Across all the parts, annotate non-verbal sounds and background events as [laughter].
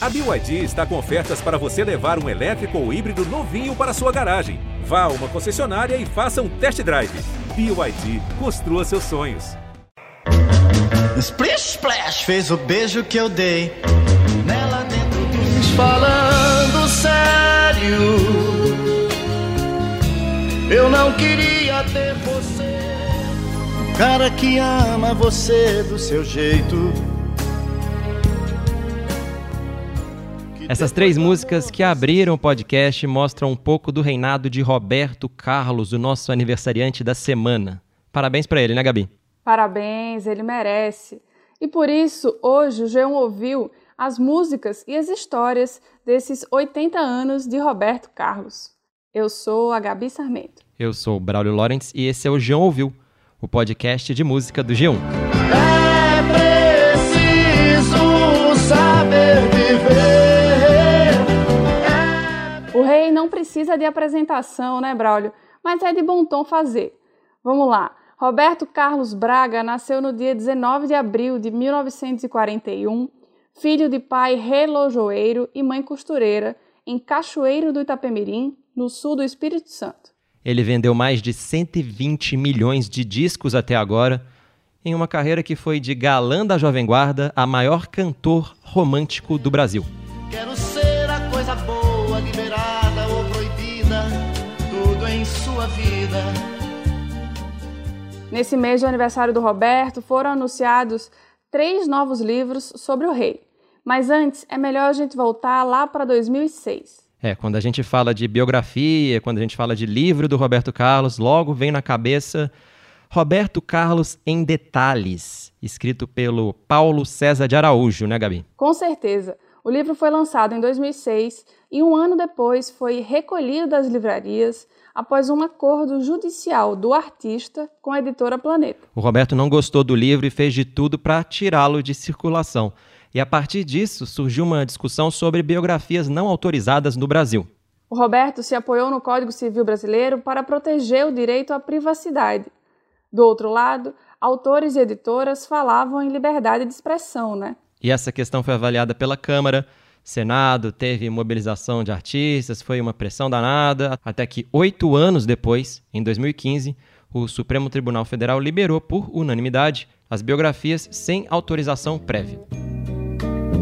A BYD está com ofertas para você levar um elétrico ou híbrido novinho para sua garagem. Vá a uma concessionária e faça um test drive. BYD, construa seus sonhos. Splish Splash fez o beijo que eu dei nela dentro dos falando sério. Eu não queria ter você, cara que ama você do seu jeito. Essas três músicas que abriram o podcast mostram um pouco do reinado de Roberto Carlos, o nosso aniversariante da semana. Parabéns para ele, né, Gabi? Parabéns, ele merece. E por isso, hoje o João ouviu as músicas e as histórias desses 80 anos de Roberto Carlos. Eu sou a Gabi Sarmento. Eu sou o Braulio Lawrence e esse é o João Ouviu, o podcast de música do G1. É precisa de apresentação, né, Braulio? Mas é de bom tom fazer. Vamos lá. Roberto Carlos Braga nasceu no dia 19 de abril de 1941, filho de pai relojoeiro e mãe costureira, em Cachoeiro do Itapemirim, no sul do Espírito Santo. Ele vendeu mais de 120 milhões de discos até agora, em uma carreira que foi de galã da Jovem Guarda a maior cantor romântico do Brasil. Quero ser a coisa boa, sua vida. Nesse mês de aniversário do Roberto, foram anunciados três novos livros sobre o rei. Mas antes, é melhor a gente voltar lá para 2006. É, quando a gente fala de biografia, quando a gente fala de livro do Roberto Carlos, logo vem na cabeça Roberto Carlos em Detalhes, escrito pelo Paulo César de Araújo, né, Gabi? Com certeza. O livro foi lançado em 2006 e um ano depois foi recolhido das livrarias após um acordo judicial do artista com a editora Planeta. O Roberto não gostou do livro e fez de tudo para tirá-lo de circulação. E a partir disso surgiu uma discussão sobre biografias não autorizadas no Brasil. O Roberto se apoiou no Código Civil Brasileiro para proteger o direito à privacidade. Do outro lado, autores e editoras falavam em liberdade de expressão, né? E essa questão foi avaliada pela Câmara. Senado teve mobilização de artistas, foi uma pressão danada, até que oito anos depois, em 2015, o Supremo Tribunal Federal liberou por unanimidade as biografias sem autorização prévia.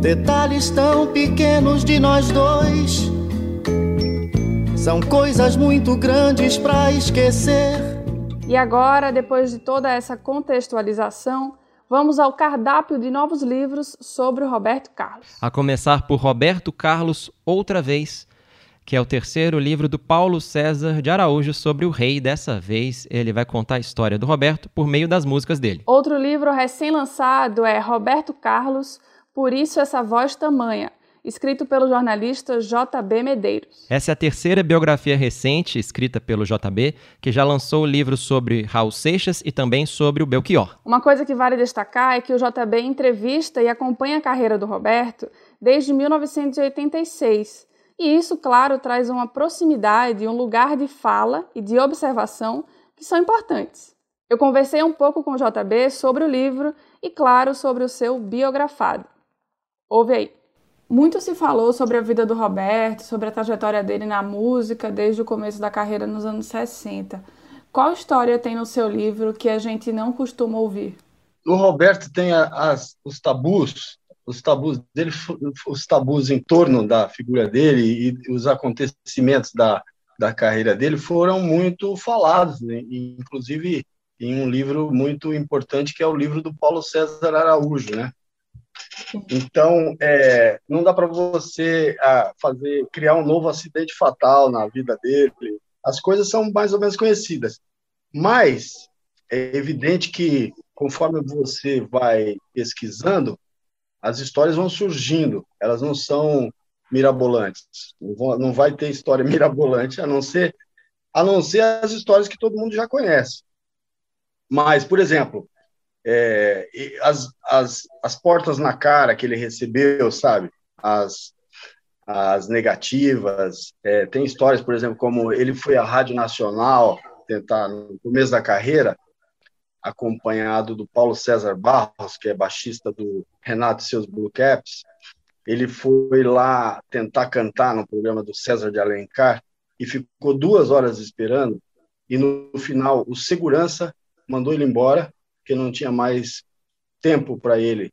Detalhes tão pequenos de nós dois são coisas muito grandes para esquecer. E agora, depois de toda essa contextualização, vamos ao cardápio de novos livros sobre o Roberto Carlos. A começar por Roberto Carlos Outra Vez, que é o terceiro livro do Paulo César de Araújo sobre o rei. Dessa vez, ele vai contar a história do Roberto por meio das músicas dele. Outro livro recém-lançado é Roberto Carlos, Por Isso Essa Voz Tamanha, escrito pelo jornalista JB Medeiros. Essa é a terceira biografia recente escrita pelo JB, que já lançou o livro sobre Raul Seixas e também sobre o Belchior. Uma coisa que vale destacar é que o JB entrevista e acompanha a carreira do Roberto desde 1986. E isso, claro, traz uma proximidade e um lugar de fala e de observação que são importantes. Eu conversei um pouco com o JB sobre o livro e, claro, sobre o seu biografado. Ouve aí. Muito se falou sobre a vida do Roberto, sobre a trajetória dele na música desde o começo da carreira nos anos 60. Qual história tem no seu livro que a gente não costuma ouvir? O Roberto tem as, os tabus, os tabus dele, os tabus em torno da figura dele e os acontecimentos da, da carreira dele foram muito falados, né? inclusive em um livro muito importante que é o livro do Paulo César Araújo, né? Então, é, não dá para você ah, fazer criar um novo acidente fatal na vida dele. As coisas são mais ou menos conhecidas, mas é evidente que conforme você vai pesquisando, as histórias vão surgindo. Elas não são mirabolantes. Não, vão, não vai ter história [laughs] mirabolante a não ser a não ser as histórias que todo mundo já conhece. Mas, por exemplo, é, as, as, as portas na cara que ele recebeu, sabe? As, as negativas. É, tem histórias, por exemplo, como ele foi à Rádio Nacional tentar, no começo da carreira, acompanhado do Paulo César Barros, que é baixista do Renato e seus Blue Caps, ele foi lá tentar cantar no programa do César de Alencar e ficou duas horas esperando. E no final, o segurança mandou ele embora, porque não tinha mais tempo para ele.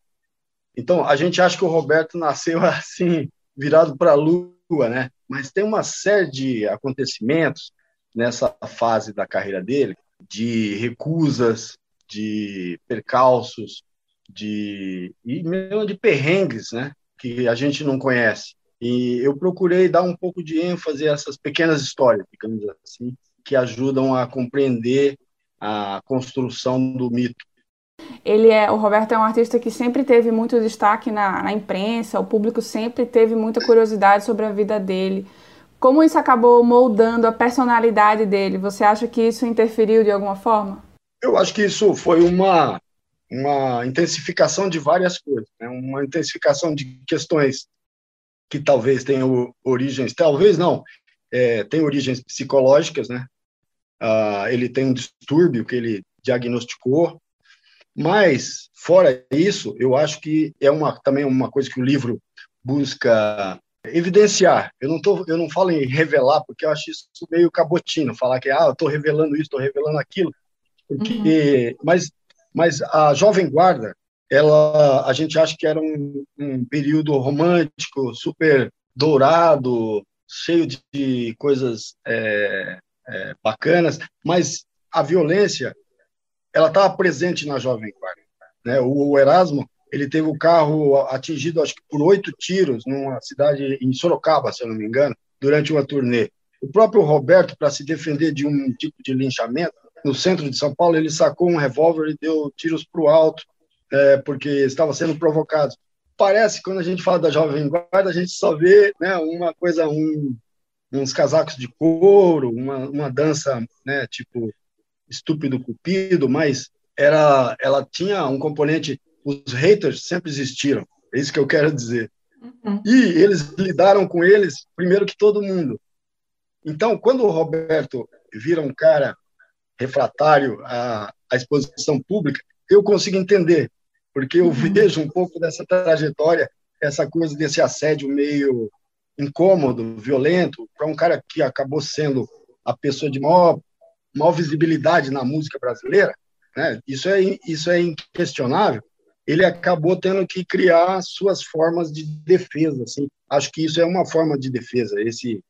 Então, a gente acha que o Roberto nasceu [laughs] assim, virado para a lua, né? Mas tem uma série de acontecimentos nessa fase da carreira dele, de recusas, de percalços, de e mesmo de perrengues, né? Que a gente não conhece. E eu procurei dar um pouco de ênfase a essas pequenas histórias, digamos assim, que ajudam a compreender a construção do mito. Ele é, o Roberto é um artista que sempre teve muito destaque na, na imprensa, o público sempre teve muita curiosidade sobre a vida dele. Como isso acabou moldando a personalidade dele? Você acha que isso interferiu de alguma forma? Eu acho que isso foi uma, uma intensificação de várias coisas, né? uma intensificação de questões que talvez tenham origens, talvez não, é, tem origens psicológicas, né? Ah, ele tem um distúrbio que ele diagnosticou, mas fora isso, eu acho que é uma também uma coisa que o livro busca evidenciar. Eu não tô, eu não falo em revelar porque eu acho isso meio cabotino, falar que ah, estou revelando isso, estou revelando aquilo, porque, uhum. mas, mas a jovem guarda, ela, a gente acha que era um, um período romântico, super dourado, cheio de coisas é, é, bacanas, mas a violência ela estava presente na Jovem Guarda. Né? O, o, Erasmo ele teve o carro atingido, acho que por oito tiros, numa cidade em Sorocaba, se eu não me engano, durante uma turnê. O próprio Roberto, para se defender de um tipo de linchamento, no centro de São Paulo, ele sacou um revólver e deu tiros para o alto, é, porque estava sendo provocado. Parece, quando a gente fala da Jovem Guarda, a gente só vê né, uma coisa, um, uns casacos de couro, uma, uma dança, né, tipo estúpido cupido, mas era, ela tinha um componente, os haters sempre existiram, é isso que eu quero dizer. Uhum. E eles lidaram com eles primeiro que todo mundo. Então, quando o Roberto vira um cara refratário à, à exposição pública, eu consigo entender, porque eu uhum. vejo um pouco dessa trajetória, essa coisa desse assédio meio incômodo, violento, para um cara que acabou sendo a pessoa de maior, maior visibilidade na música brasileira, né? isso, é, isso é inquestionável, ele acabou tendo que criar suas formas de defesa. Assim. Acho que isso é uma forma de defesa, esse,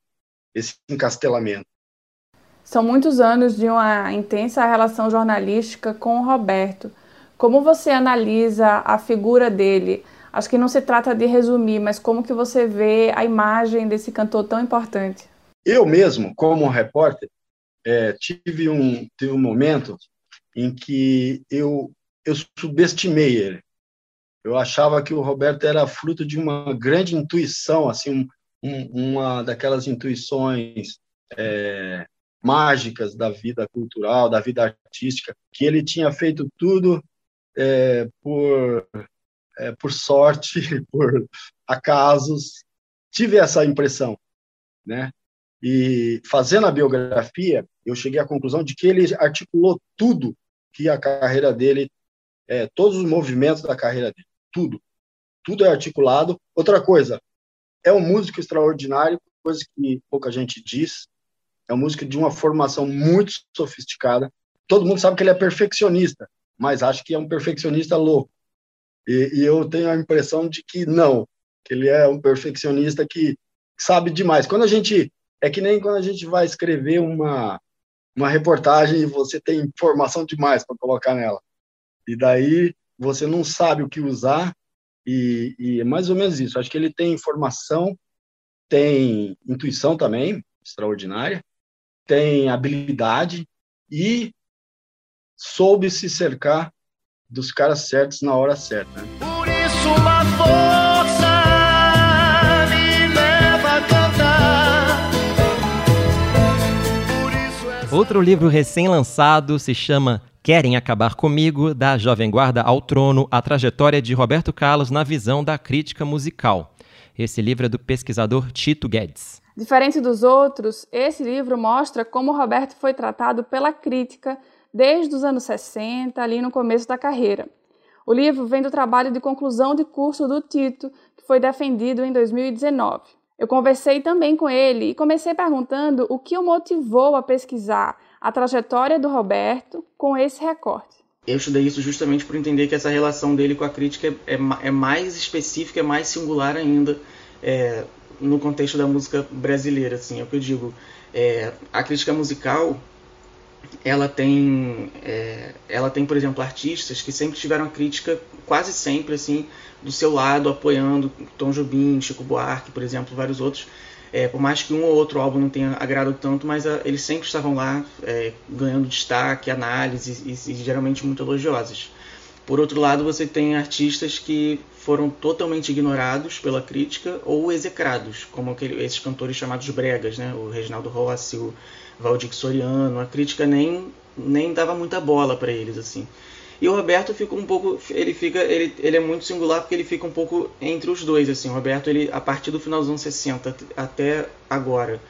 esse encastelamento. São muitos anos de uma intensa relação jornalística com o Roberto. Como você analisa a figura dele? Acho que não se trata de resumir, mas como que você vê a imagem desse cantor tão importante? Eu mesmo, como repórter, é, tive um tive um momento em que eu eu subestimei ele. Eu achava que o Roberto era fruto de uma grande intuição, assim, um, uma daquelas intuições é, mágicas da vida cultural, da vida artística, que ele tinha feito tudo é, por é, por sorte, [laughs] por acasos, tive essa impressão, né? E fazendo a biografia, eu cheguei à conclusão de que ele articulou tudo que a carreira dele, é, todos os movimentos da carreira dele, tudo, tudo é articulado. Outra coisa, é um músico extraordinário, coisa que pouca gente diz. É um músico de uma formação muito sofisticada. Todo mundo sabe que ele é perfeccionista, mas acho que é um perfeccionista louco. E, e, eu tenho a impressão de que não, que ele é um perfeccionista que sabe demais. Quando a gente é que nem quando a gente vai escrever uma uma reportagem e você tem informação demais para colocar nela. E daí você não sabe o que usar e, e é mais ou menos isso. Acho que ele tem informação, tem intuição também extraordinária, tem habilidade e soube se cercar dos caras certos na hora certa. Né? Por isso uma força me leva a cantar. É Outro livro recém-lançado se chama Querem Acabar Comigo, da Jovem Guarda ao Trono, a trajetória de Roberto Carlos na visão da crítica musical. Esse livro é do pesquisador Tito Guedes. Diferente dos outros, esse livro mostra como Roberto foi tratado pela crítica desde os anos 60, ali no começo da carreira. O livro vem do trabalho de conclusão de curso do Tito, que foi defendido em 2019. Eu conversei também com ele e comecei perguntando o que o motivou a pesquisar a trajetória do Roberto com esse recorte. Eu estudei isso justamente por entender que essa relação dele com a crítica é, é, mais específica, é mais singular ainda é, no contexto da música brasileira. Assim, é o que eu digo. É, a crítica musical ela tem, é, ela tem, por exemplo, artistas que sempre tiveram a crítica, quase sempre, assim, do seu lado, apoiando Tom Jobim, Chico Buarque, por exemplo, vários outros. É, por mais que um ou outro álbum não tenha agradado tanto, mas a, eles sempre estavam lá é, ganhando destaque, análise e, e, geralmente muito elogiosas. Por outro lado, você tem artistas que foram totalmente ignorados pela crítica ou execrados, como aquele, esses cantores chamados bregas, né? o Reginaldo Rossi, o Valdir Soriano, a crítica nem, nem dava muita bola para eles assim. E o Roberto fica um pouco, ele fica, ele, ele é muito singular porque ele fica um pouco entre os dois assim. O Roberto ele a partir do final dos anos 60 até agora,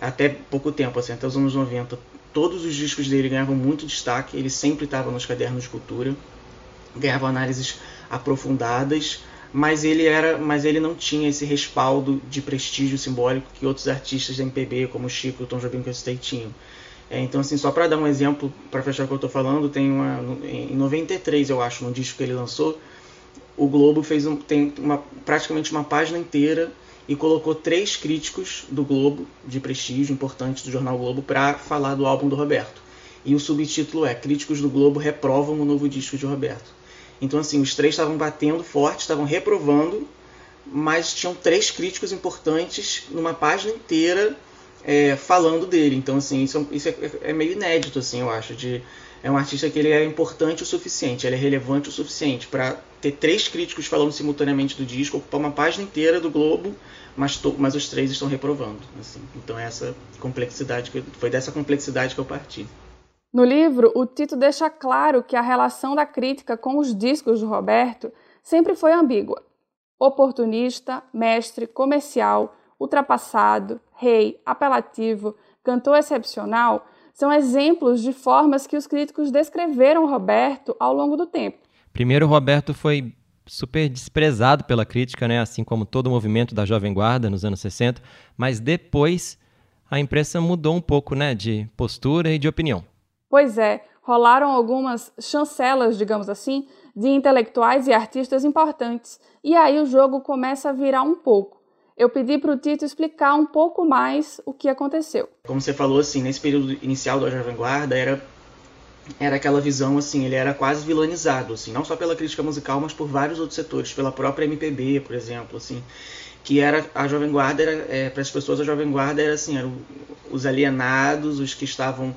até pouco tempo assim, até os anos 90, todos os discos dele ganhavam muito destaque, ele sempre estava nos cadernos de cultura, ganhava análises aprofundadas, mas ele era, mas ele não tinha esse respaldo de prestígio simbólico que outros artistas da MPB, como o Chico o Tom Jobim que eu citei, tinham. É, então, assim, só para dar um exemplo, para fechar o que eu estou falando, tem uma, em 93, eu acho, no disco que ele lançou, o Globo fez um, tem uma, praticamente uma página inteira e colocou três críticos do Globo, de prestígio, importantes do jornal Globo, para falar do álbum do Roberto. E o subtítulo é Críticos do Globo reprovam o novo disco de Roberto. Então, assim, os três estavam batendo forte, estavam reprovando, mas tinham três críticos importantes numa página inteira é, falando dele. Então, assim, isso, isso é, é, meio inédito, assim, eu acho. De, é um artista que ele é importante o suficiente, ele é relevante o suficiente para ter três críticos falando simultaneamente do disco, ocupar uma página inteira do Globo, mas, to, mas os três estão reprovando. Assim. Então, essa complexidade que, foi dessa complexidade que eu parti. No livro, o Tito deixa claro que a relação da crítica com os discos do Roberto sempre foi ambígua. Oportunista, mestre, comercial, ultrapassado, rei, apelativo, cantor excepcional são exemplos de formas que os críticos descreveram Roberto ao longo do tempo. Primeiro, Roberto foi super desprezado pela crítica, né? assim como todo o movimento da Jovem Guarda nos anos 60, mas depois a imprensa mudou um pouco né? de postura e de opinião. Pois é, rolaram algumas chancelas, digamos assim, de intelectuais e artistas importantes, e aí o jogo começa a virar um pouco. Eu pedi para o Tito explicar um pouco mais o que aconteceu. Como você falou, assim, nesse período inicial da Jovem Guarda, era era aquela visão assim, ele era quase vilanizado, assim, não só pela crítica musical, mas por vários outros setores, pela própria MPB, por exemplo, assim, que era a Jovem Guarda, era, é, para as pessoas a Jovem Guarda era assim, eram os alienados, os que estavam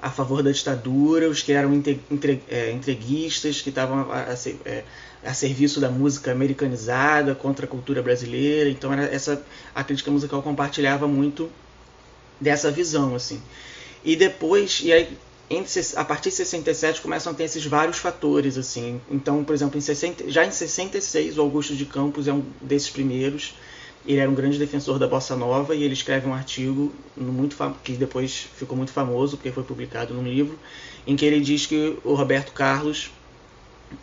a favor da ditadura, os que eram entre, é, entreguistas, que estavam a, a, é, a, serviço da música americanizada contra a cultura brasileira. Então era essa a crítica musical compartilhava muito dessa visão assim. E depois, e aí a partir de 67 começam a ter esses vários fatores assim. Então, por exemplo, em 60, já em 66 o Augusto de Campos é um desses primeiros ele era um grande defensor da bossa nova e ele escreve um artigo muito que depois ficou muito famoso porque foi publicado num livro em que ele diz que o Roberto Carlos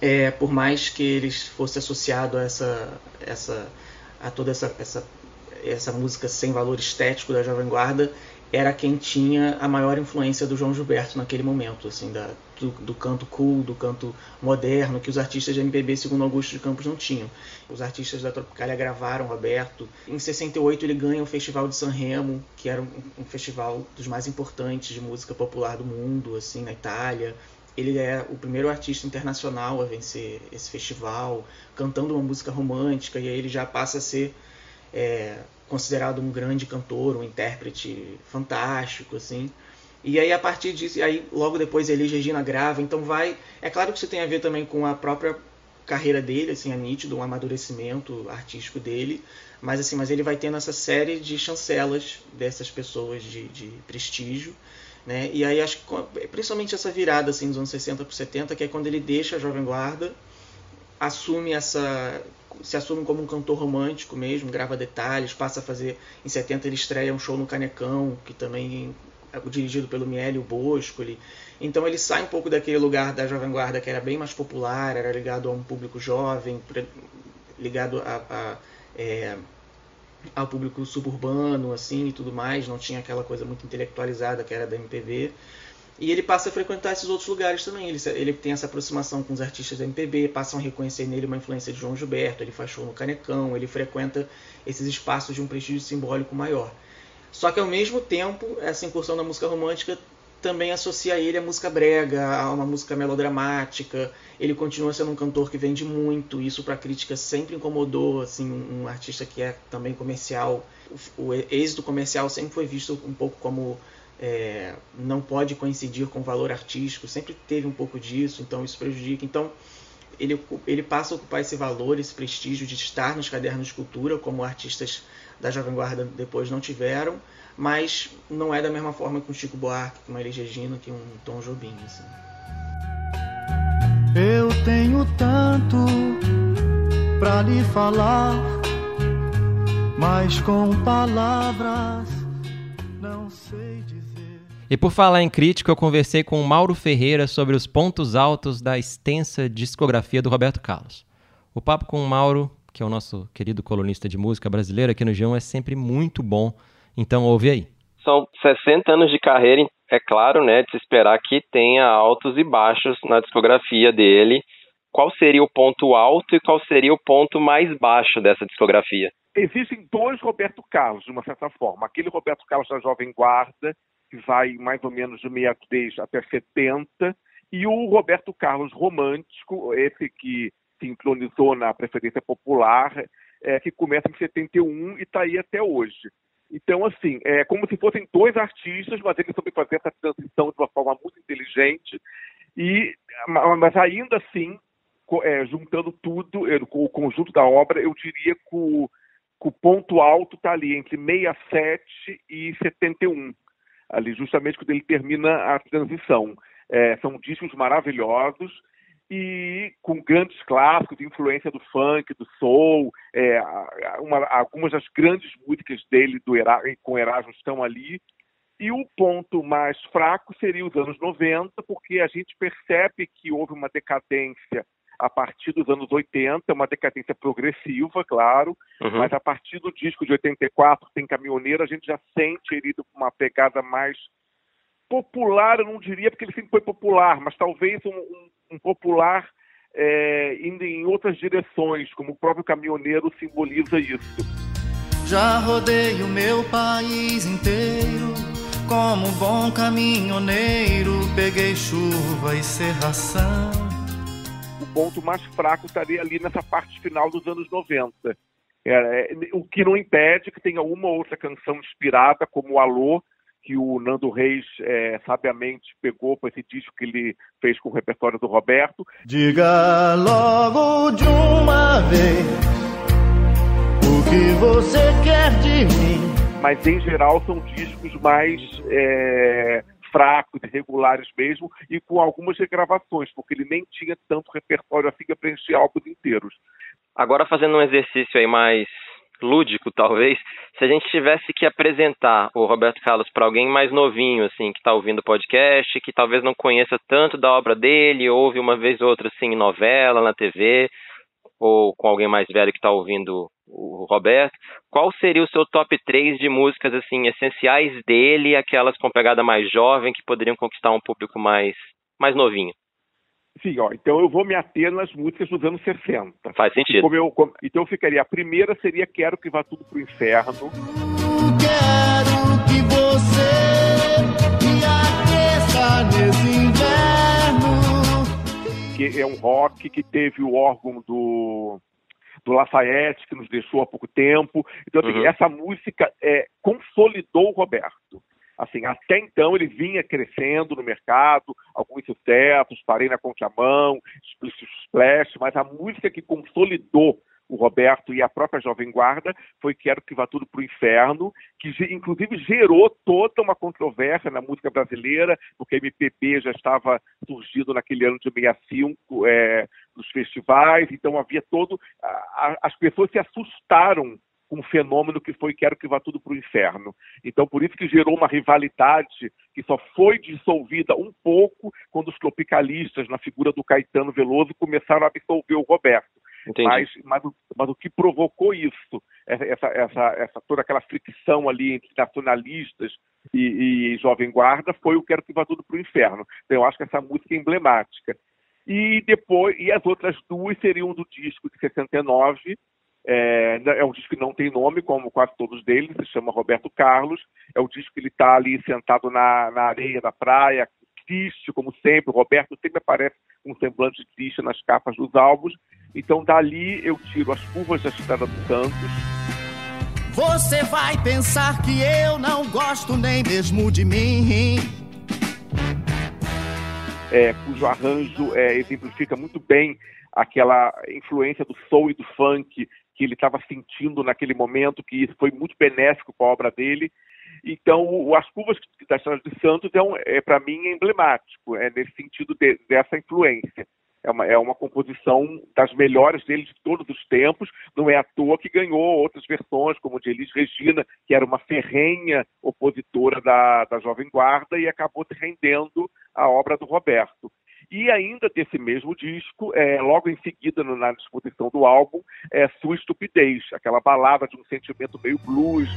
é, por mais que ele fosse associado a essa essa a toda essa, essa essa música sem valor estético da Jovem Guarda era quem tinha a maior influência do João Gilberto naquele momento, assim, da, do, do, canto cool, do canto moderno, que os artistas de MPB, segundo Augusto de Campos, não tinham. Os artistas da Tropicália gravaram Roberto. Em 68 ele ganha o Festival de San Remo, que era um, um festival dos mais importantes de música popular do mundo, assim, na Itália. Ele é o primeiro artista internacional a vencer esse festival, cantando uma música romântica, e aí ele já passa a ser é, considerado um grande cantor, um intérprete fantástico, assim. E aí a partir disso, aí logo depois ele e Regina grava, então vai, é claro que isso tem a ver também com a própria carreira dele, assim, é nítido, um amadurecimento artístico dele, mas assim, mas ele vai tendo essa série de chancelas dessas pessoas de, de prestígio, né? E aí acho que principalmente essa virada assim dos anos 60 para 70, que é quando ele deixa a Jovem Guarda, assume essa se assume como um cantor romântico mesmo, grava detalhes, passa a fazer. Em 70 ele estreia um show no Canecão, que também dirigido pelo Miele Boscoli. Então ele sai um pouco daquele lugar da Jovem Guarda que era bem mais popular, era ligado a um público jovem, ligado a, a é, ao público suburbano assim e tudo mais, não tinha aquela coisa muito intelectualizada que era da MPB. E ele passa a frequentar esses outros lugares também. Ele, ele tem essa aproximação com os artistas da MPB, passam a reconhecer nele uma influência de João Gilberto, ele faz show no Canecão, ele frequenta esses espaços de um prestígio simbólico maior. Só que ao mesmo tempo, essa incursão na música romântica também associa ele à música brega, a uma música melodramática. Ele continua sendo um cantor que vende muito, isso para a crítica sempre incomodou, assim, um artista que é também comercial. O, o êxito comercial sempre foi visto um pouco como é, não pode coincidir com o valor artístico, sempre teve um pouco disso, então isso prejudica. Então ele, ele passa a ocupar esse valor, esse prestígio de estar nos cadernos de cultura, como artistas da Jovem Guarda depois não tiveram, mas não é da mesma forma que um Chico Buarque, que uma Elis Regina, que um Tom Jobim. Assim. Eu tenho tanto para lhe falar, mas com palavras não sei. E por falar em crítica, eu conversei com o Mauro Ferreira sobre os pontos altos da extensa discografia do Roberto Carlos. O papo com o Mauro, que é o nosso querido colunista de música brasileira aqui no G1, é sempre muito bom então ouve aí. São 60 anos de carreira, é claro, né, de se esperar que tenha altos e baixos na discografia dele. Qual seria o ponto alto e qual seria o ponto mais baixo dessa discografia? Existem dois Roberto Carlos, de uma certa forma. Aquele Roberto Carlos da Jovem Guarda, que vai mais ou menos de 63 até 70, e o Roberto Carlos romântico, esse que se entronizou na preferência popular, é, que começa em 71 e está aí até hoje. Então, assim, é como se fossem dois artistas, mas eles soube fazer essa transição de uma forma muito inteligente. E, mas ainda assim, é, juntando tudo, com o conjunto da obra, eu diria que o, que o ponto alto está ali entre 67 e 71, ali justamente quando ele termina a transição. É, são discos maravilhosos e com grandes clássicos de influência do funk, do soul, é, uma, algumas das grandes músicas dele do Era, com Erasmo estão ali. E o ponto mais fraco seria os anos 90, porque a gente percebe que houve uma decadência a partir dos anos 80, uma decadência progressiva, claro, uhum. mas a partir do disco de 84, Tem Caminhoneiro, a gente já sente ele uma pegada mais popular, eu não diria, porque ele sempre foi popular, mas talvez um, um, um popular é, indo em outras direções, como o próprio caminhoneiro simboliza isso. Já rodei o meu país inteiro, como um bom caminhoneiro, peguei chuva e serração. Ponto mais fraco estaria ali nessa parte final dos anos 90. É, é, o que não impede que tenha uma ou outra canção inspirada, como o Alô, que o Nando Reis é, sabiamente pegou para esse disco que ele fez com o repertório do Roberto. Diga logo de uma vez o que você quer de mim. Mas em geral são discos mais é, fracos, irregulares mesmo, e com algumas regravações, porque ele nem tinha tanto repertório assim para preencher álbuns inteiros. Agora fazendo um exercício aí mais lúdico, talvez, se a gente tivesse que apresentar o Roberto Carlos para alguém mais novinho, assim, que está ouvindo o podcast, que talvez não conheça tanto da obra dele, ouve uma vez ou outra, assim, em novela, na TV, ou com alguém mais velho que está ouvindo o Roberto, qual seria o seu top 3 de músicas, assim, essenciais dele, aquelas com pegada mais jovem, que poderiam conquistar um público mais, mais novinho? Sim, ó, então eu vou me ater nas músicas dos anos 60. Faz sentido. Como eu, como, então eu ficaria, a primeira seria Quero Que Vá Tudo Pro Inferno. Quero que você me aqueça nesse inverno. Que é um rock que teve o órgão do do Lafayette, que nos deixou há pouco tempo. Então, assim, uhum. essa música é, consolidou o Roberto. Assim, até então ele vinha crescendo no mercado, alguns sucessos, Parei na Mão, Splish Splash, mas a música que consolidou o Roberto e a própria Jovem Guarda foi Quero que vá tudo para o inferno, que inclusive gerou toda uma controvérsia na música brasileira, porque a MPB já estava surgindo naquele ano de 65 é, nos festivais, então havia todo. A, a, as pessoas se assustaram com o fenômeno que foi Quero que vá tudo para o inferno. Então, por isso que gerou uma rivalidade que só foi dissolvida um pouco quando os tropicalistas, na figura do Caetano Veloso, começaram a absolver o Roberto. Mas, mas, mas, o que provocou isso, essa, essa, essa, toda aquela fricção ali entre nacionalistas e, e Jovem Guarda, foi o Quero que vá tudo para o inferno. Então, eu acho que essa música é emblemática. E depois, e as outras duas seriam do disco de 69, é, é, um disco que não tem nome, como quase todos deles, se chama Roberto Carlos. É o disco que ele está ali sentado na, na areia da praia, triste, como sempre. O Roberto sempre aparece com um semblante triste nas capas dos álbuns. Então, dali eu tiro as curvas da Estrada dos Santos. Você vai pensar que eu não gosto nem mesmo de mim. É, cujo arranjo é, exemplifica muito bem aquela influência do soul e do funk que ele estava sentindo naquele momento, que isso foi muito benéfico para a obra dele. Então, o, As Curvas da Estrada de Santos é, um, é para mim, emblemático, é nesse sentido de, dessa influência. É uma, é uma composição das melhores dele de todos os tempos. Não é à toa que ganhou outras versões, como de Elis Regina, que era uma ferrenha opositora da, da Jovem Guarda e acabou se rendendo à obra do Roberto. E ainda desse mesmo disco, é, logo em seguida, na disposição do álbum, é Sua Estupidez, aquela balada de um sentimento meio blues.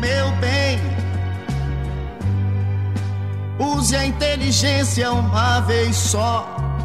Meu bem, use a inteligência uma vez só.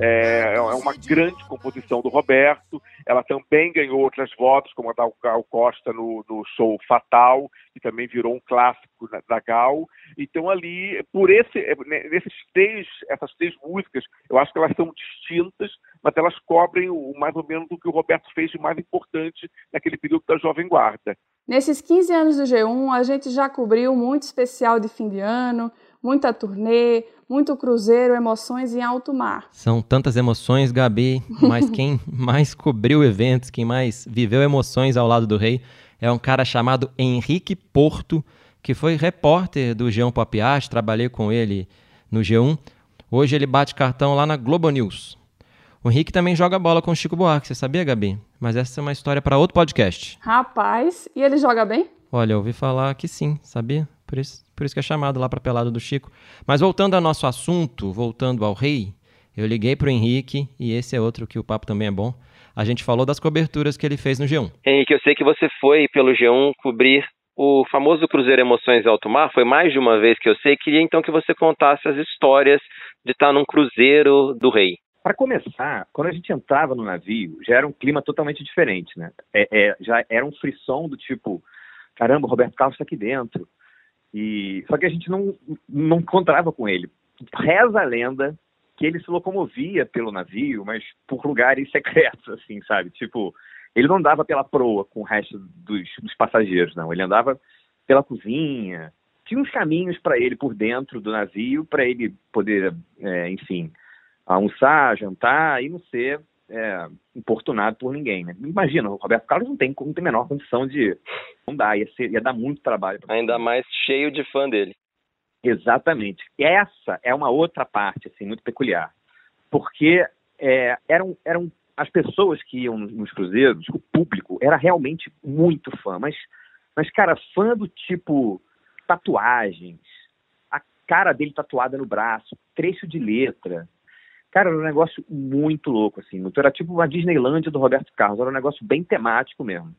É, é uma grande composição do Roberto. Ela também ganhou outras votos, como a da Gal Costa no, no show Fatal, que também virou um clássico da Gal. Então ali, por esse, é, né, nesses três, essas três músicas, eu acho que elas são distintas, mas elas cobrem o, mais ou menos o que o Roberto fez de mais importante naquele período da Jovem Guarda. Nesses 15 anos do G1, a gente já cobriu muito especial de fim de ano, muita turnê, muito cruzeiro, emoções em alto mar. São tantas emoções, Gabi, mas quem [laughs] mais cobriu eventos, quem mais viveu emoções ao lado do rei é um cara chamado Henrique Porto, que foi repórter do G1 Pop Art, trabalhei com ele no G1. Hoje ele bate cartão lá na Globo News. O Henrique também joga bola com o Chico Buarque, você sabia, Gabi? Mas essa é uma história para outro podcast. Rapaz, e ele joga bem? Olha, eu ouvi falar que sim, sabia? Por isso, por isso que é chamado lá para pelado do Chico. Mas voltando ao nosso assunto, voltando ao rei, eu liguei para o Henrique, e esse é outro que o papo também é bom. A gente falou das coberturas que ele fez no G1. Henrique, eu sei que você foi pelo G1 cobrir o famoso Cruzeiro Emoções Alto Mar, foi mais de uma vez que eu sei. Queria então que você contasse as histórias de estar num cruzeiro do rei. Para começar, quando a gente entrava no navio, já era um clima totalmente diferente, né? É, é, já era um frisson do tipo, caramba, o Roberto Carlos está aqui dentro. E só que a gente não não encontrava com ele. Reza a lenda que ele se locomovia pelo navio, mas por lugares secretos, assim, sabe? Tipo, ele não andava pela proa com o resto dos, dos passageiros, não. Ele andava pela cozinha. Tinha uns caminhos para ele por dentro do navio, para ele poder, é, enfim, almoçar, jantar e não ser é, importunado por ninguém, né? Imagina, o Roberto Carlos não tem, não tem a menor condição de. Não dá, ia, ser, ia dar muito trabalho. Ainda mais cheio de fã dele. Exatamente. Essa é uma outra parte, assim, muito peculiar. Porque é, eram, eram as pessoas que iam nos cruzeiros, o público, era realmente muito fã. Mas, mas cara, fã do tipo tatuagens, a cara dele tatuada no braço, trecho de letra, Cara, era um negócio muito louco, assim. Era tipo uma Disneylandia do Roberto Carlos, era um negócio bem temático mesmo.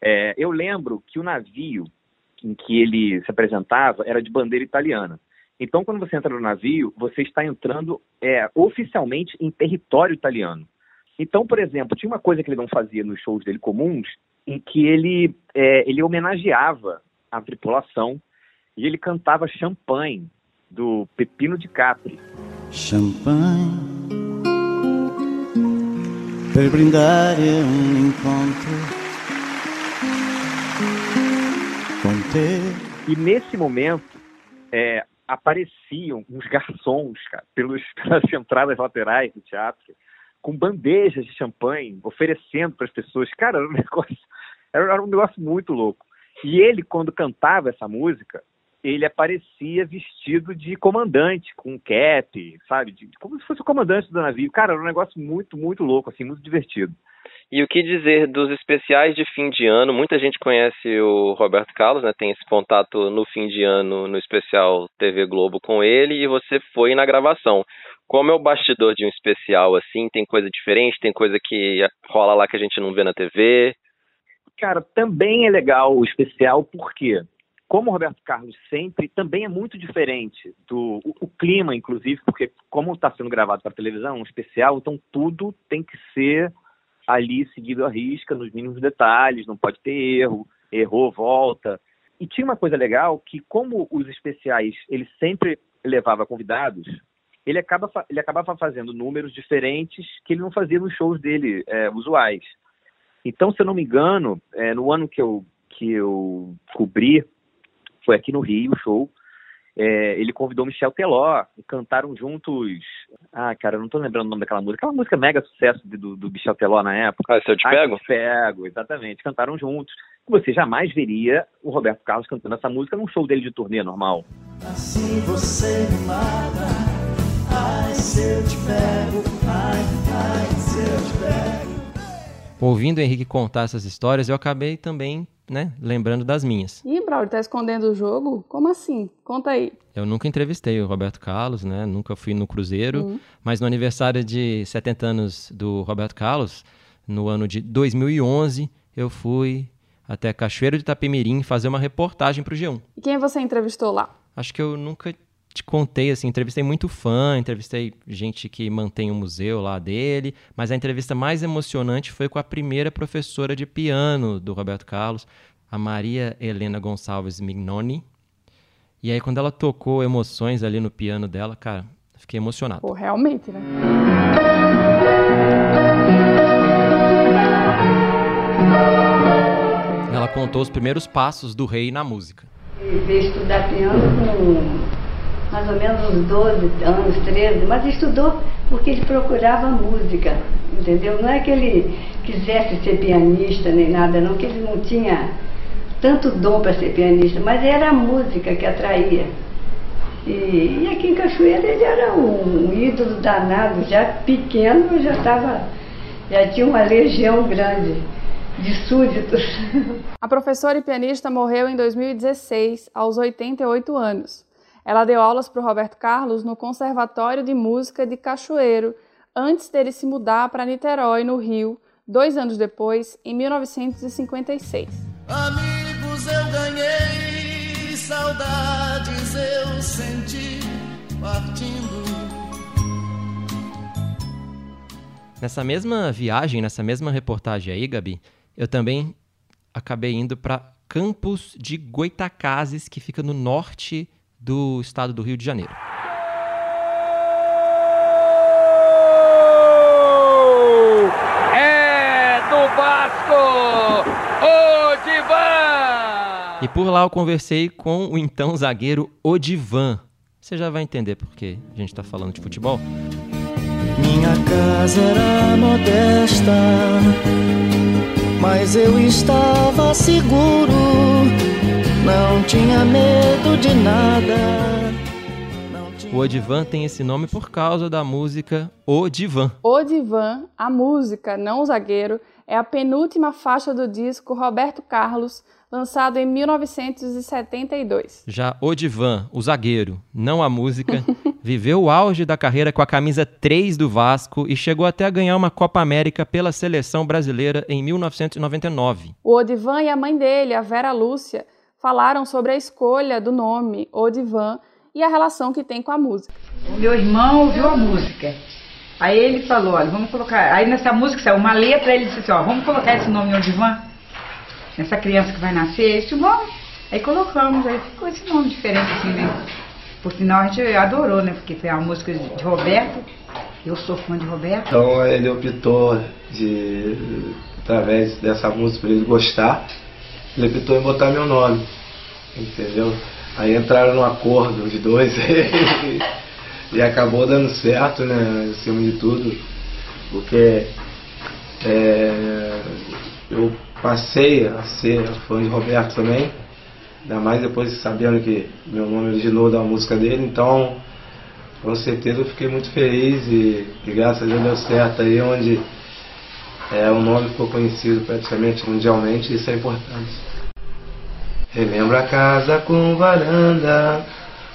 É, eu lembro que o navio em que ele se apresentava era de bandeira italiana. Então, quando você entra no navio, você está entrando é, oficialmente em território italiano. Então, por exemplo, tinha uma coisa que ele não fazia nos shows dele comuns, em que ele, é, ele homenageava a tripulação e ele cantava champanhe do Pepino de Capri. Champanhe per brindare un incontro com te. E nesse momento é, apareciam uns garçons cara, pelos, [laughs] pelas entradas laterais do teatro com bandejas de champanhe oferecendo para as pessoas. Cara, era um [laughs] negócio, era um negócio muito louco. E ele, quando cantava essa música, ele aparecia vestido de comandante, com cap, sabe? De, como se fosse o comandante do navio. Cara, era um negócio muito, muito louco, assim, muito divertido. E o que dizer dos especiais de fim de ano? Muita gente conhece o Roberto Carlos, né? Tem esse contato no fim de ano no especial TV Globo com ele e você foi na gravação. Como é o bastidor de um especial assim? Tem coisa diferente? Tem coisa que rola lá que a gente não vê na TV? Cara, também é legal o especial porque como o Roberto Carlos sempre, também é muito diferente do o, o clima, inclusive, porque como está sendo gravado para televisão, um especial, então tudo tem que ser ali seguido à risca, nos mínimos detalhes, não pode ter erro, errou, volta. E tinha uma coisa legal que, como os especiais ele sempre levava convidados, ele, acaba, ele acabava fazendo números diferentes que ele não fazia nos shows dele é, usuais. Então, se eu não me engano, é, no ano que eu, que eu cobri foi aqui no Rio o show. É, ele convidou Michel Teló e cantaram juntos. Ah, cara, eu não tô lembrando o nome daquela música. Aquela música mega sucesso do, do Michel Teló na época. Ah, se eu te pego? Ah, te pego, exatamente. Cantaram juntos. Você jamais veria o Roberto Carlos cantando essa música num show dele de turnê normal. Assim você me mata. Ai, se eu te pego. Ai, ai, se eu te pego. Ouvindo o Henrique contar essas histórias, eu acabei também né, lembrando das minhas. Ih, Braulio, tá escondendo o jogo? Como assim? Conta aí. Eu nunca entrevistei o Roberto Carlos, né? Nunca fui no Cruzeiro, uhum. mas no aniversário de 70 anos do Roberto Carlos, no ano de 2011, eu fui até Cachoeiro de Itapemirim fazer uma reportagem para o G1. E quem você entrevistou lá? Acho que eu nunca te contei, assim, entrevistei muito fã, entrevistei gente que mantém o museu lá dele, mas a entrevista mais emocionante foi com a primeira professora de piano do Roberto Carlos, a Maria Helena Gonçalves Mignoni. E aí, quando ela tocou emoções ali no piano dela, cara, fiquei emocionado. Pô, realmente, né? Ela contou os primeiros passos do rei na música. Ele veio estudar piano com mais ou menos uns 12 anos, 13, mas estudou porque ele procurava música, entendeu? Não é que ele quisesse ser pianista nem nada, não, que ele não tinha tanto dom para ser pianista, mas era a música que atraía. E, e aqui em Cachoeira ele era um, um ídolo danado, já pequeno já estava, já tinha uma legião grande de súditos. [laughs] A professora e pianista morreu em 2016, aos 88 anos. Ela deu aulas para o Roberto Carlos no Conservatório de Música de Cachoeiro, antes dele se mudar para Niterói, no Rio, dois anos depois, em 1956. Amigos eu ganhei, saudades eu senti partindo. Nessa mesma viagem, nessa mesma reportagem aí, Gabi, eu também acabei indo para Campos de Goitacazes, que fica no norte do estado do Rio de Janeiro. É do Vasco, Odivan! E por lá eu conversei com o então zagueiro Odivan. Você já vai entender por que a gente está falando de futebol. Minha casa era modesta, mas eu estava seguro não tinha medo de nada. O Odivan tem esse nome por causa da música O Divan. O Divan, a música, não o zagueiro, é a penúltima faixa do disco Roberto Carlos, lançado em 1972. Já O Divan, o zagueiro, não a música, [laughs] viveu o auge da carreira com a camisa 3 do Vasco e chegou até a ganhar uma Copa América pela seleção brasileira em 1999. O Odivan e a mãe dele, a Vera Lúcia, falaram sobre a escolha do nome Odivan e a relação que tem com a música. O meu irmão ouviu a música. Aí ele falou, olha, vamos colocar. Aí nessa música saiu uma letra, ele disse assim, ó, vamos colocar esse nome Odivan, nessa criança que vai nascer, esse nome. Aí colocamos, aí ficou esse nome diferente assim, né? Por sinal a gente adorou, né? Porque foi uma música de Roberto. Eu sou fã de Roberto. Então ele optou de, através dessa música, ele gostar ele optou em botar meu nome, entendeu? Aí entraram no acordo os dois [laughs] e acabou dando certo, né, acima de tudo, porque é, eu passei a ser fã de Roberto também, ainda mais depois sabendo que meu nome originou da música dele, então com certeza eu fiquei muito feliz e, e graças a Deus deu certo aí onde É, o nome ficou conhecido praticamente mundialmente e isso é importante. Relembro a casa com varanda,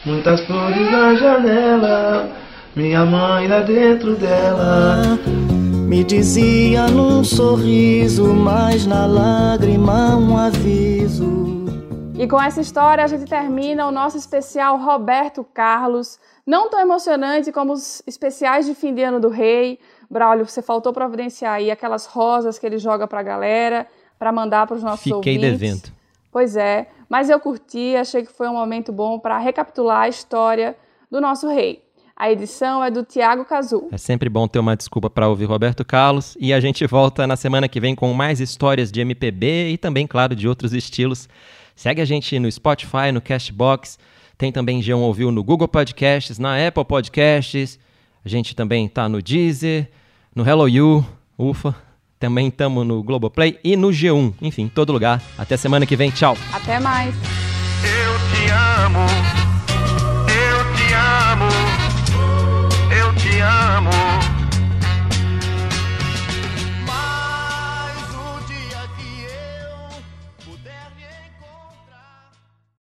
muitas flores na janela, minha mãe lá dentro dela. Me dizia num sorriso, mas na lágrima um aviso. E com essa história a gente termina o nosso especial Roberto Carlos. Não tão emocionante como os especiais de fim de ano do rei. Braulio, você faltou providenciar aí aquelas rosas que ele joga pra galera, para mandar para os nossos Fiquei ouvintes. devendo. Pois é, mas eu curti, achei que foi um momento bom para recapitular a história do nosso rei. A edição é do Tiago Cazu. É sempre bom ter uma desculpa para ouvir Roberto Carlos e a gente volta na semana que vem com mais histórias de MPB e também, claro, de outros estilos. Segue a gente no Spotify, no Castbox, tem também G1 Ouviu no Google Podcasts, na Apple Podcasts, a gente também tá no Deezer, no Hello You, ufa, também estamos no Globoplay e no G1, enfim, todo lugar. Até semana que vem, tchau! Até mais! Eu te amo.